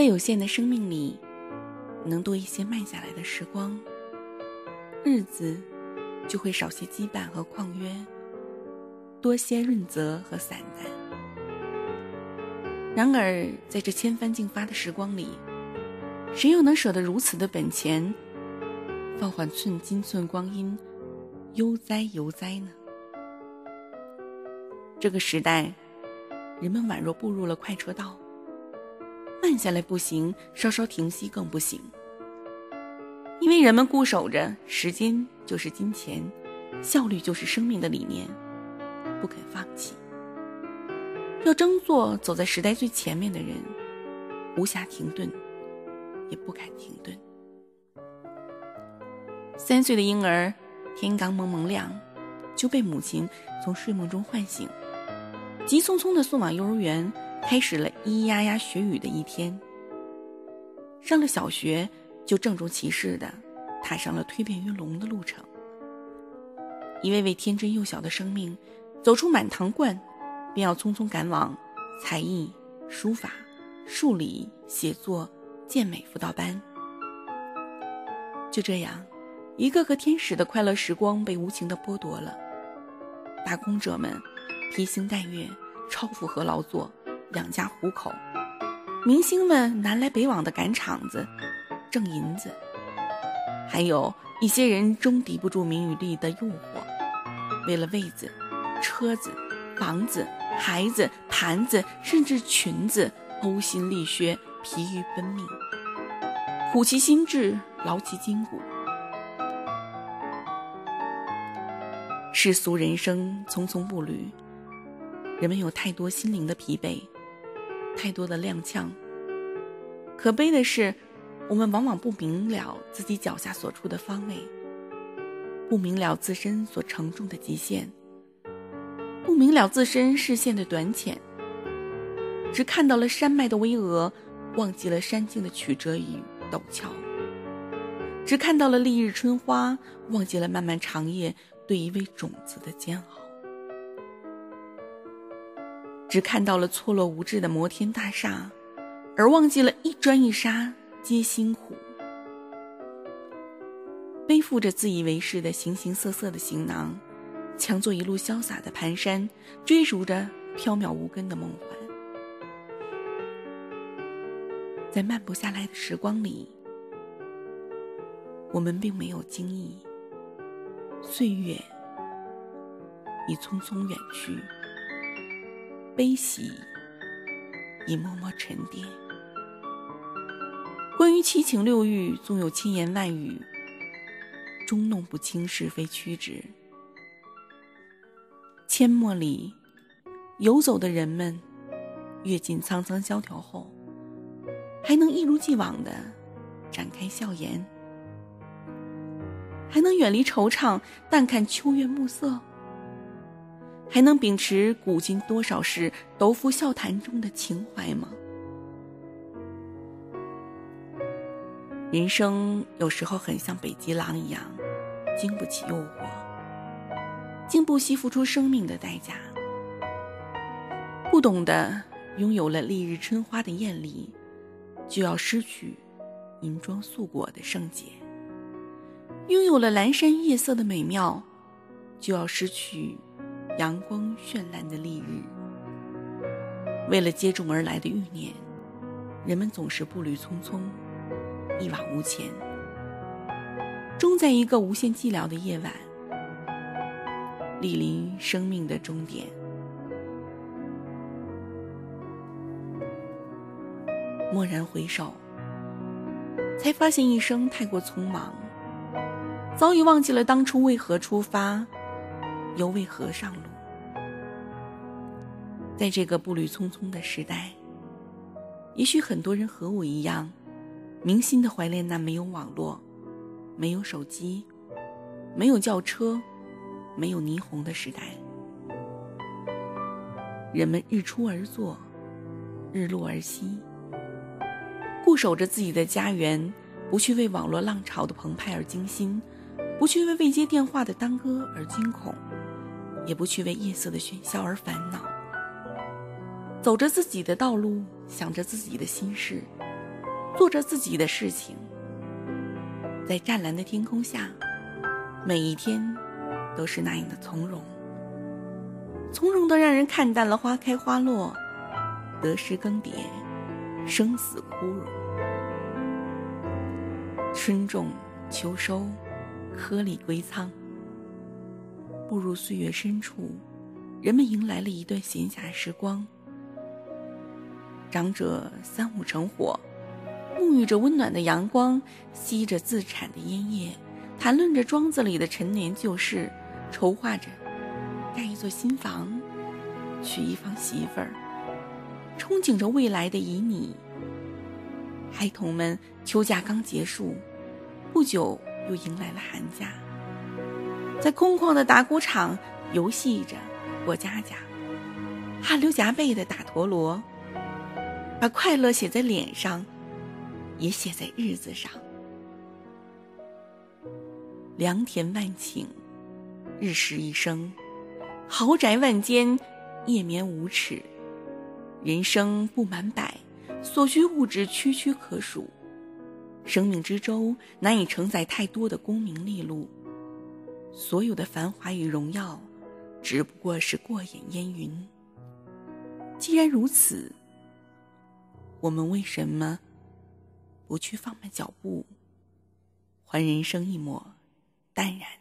在有限的生命里，能多一些慢下来的时光，日子就会少些羁绊和旷约，多些润泽和散淡。然而，在这千帆竞发的时光里，谁又能舍得如此的本钱，放缓寸金寸光阴，悠哉悠哉呢？这个时代，人们宛若步入了快车道。慢下来不行，稍稍停息更不行。因为人们固守着“时间就是金钱，效率就是生命”的理念，不肯放弃。要争做走在时代最前面的人，无暇停顿，也不敢停顿。三岁的婴儿，天刚蒙蒙亮，就被母亲从睡梦中唤醒，急匆匆地送往幼儿园。开始了咿咿呀呀学语的一天。上了小学，就郑重其事的踏上了蜕变于龙的路程。一位位天真幼小的生命，走出满堂灌，便要匆匆赶往才艺、书法、数理、写作、健美辅导班。就这样，一个个天使的快乐时光被无情的剥夺了。打工者们披星戴月，超负荷劳作。养家糊口，明星们南来北往的赶场子，挣银子；还有一些人终抵不住名与利的诱惑，为了位子、车子、房子、孩子、盘子，甚至裙子，呕心沥血，疲于奔命，苦其心志，劳其筋骨。世俗人生匆匆步履，人们有太多心灵的疲惫。太多的踉跄。可悲的是，我们往往不明了自己脚下所处的方位，不明了自身所承重的极限，不明了自身视线的短浅，只看到了山脉的巍峨，忘记了山径的曲折与陡峭；只看到了丽日春花，忘记了漫漫长夜对一位种子的煎熬。只看到了错落无致的摩天大厦，而忘记了一砖一沙皆辛苦。背负着自以为是的形形色色的行囊，强作一路潇洒的蹒跚，追逐着缥缈无根的梦幻。在慢不下来的时光里，我们并没有惊异，岁月已匆匆远去。悲喜已默默沉淀。关于七情六欲，纵有千言万语，终弄不清是非曲直。阡陌里游走的人们，阅尽沧桑萧条后，还能一如既往的展开笑颜，还能远离惆怅，淡看秋月暮色。还能秉持古今多少事，斗服笑谈中的情怀吗？人生有时候很像北极狼一样，经不起诱惑，经不惜付出生命的代价。不懂得拥有了丽日春花的艳丽，就要失去银装素裹的圣洁；拥有了阑珊夜色的美妙，就要失去。阳光绚烂的丽日，为了接踵而来的欲念，人们总是步履匆匆，一往无前。终在一个无限寂寥的夜晚，莅临生命的终点。蓦然回首，才发现一生太过匆忙，早已忘记了当初为何出发。又为何上路？在这个步履匆匆的时代，也许很多人和我一样，铭心的怀念那没有网络、没有手机、没有轿车、没有霓虹的时代。人们日出而作，日落而息，固守着自己的家园，不去为网络浪潮的澎湃而惊心，不去为未接电话的耽搁而惊恐。也不去为夜色的喧嚣而烦恼，走着自己的道路，想着自己的心事，做着自己的事情，在湛蓝的天空下，每一天都是那样的从容，从容的让人看淡了花开花落、得失更迭、生死枯荣。春种秋收，颗粒归仓。步入岁月深处，人们迎来了一段闲暇时光。长者三五成伙，沐浴着温暖的阳光，吸着自产的烟叶，谈论着庄子里的陈年旧事，筹划着盖一座新房，娶一房媳妇儿，憧憬着未来的旖旎。孩童们秋假刚结束，不久又迎来了寒假。在空旷的打鼓场游戏着，过家家，汗流浃背的打陀螺，把快乐写在脸上，也写在日子上。良田万顷，日食一生，豪宅万间，夜眠无尺。人生不满百，所需物质区区可数。生命之舟难以承载太多的功名利禄。所有的繁华与荣耀，只不过是过眼烟云。既然如此，我们为什么不去放慢脚步，还人生一抹淡然？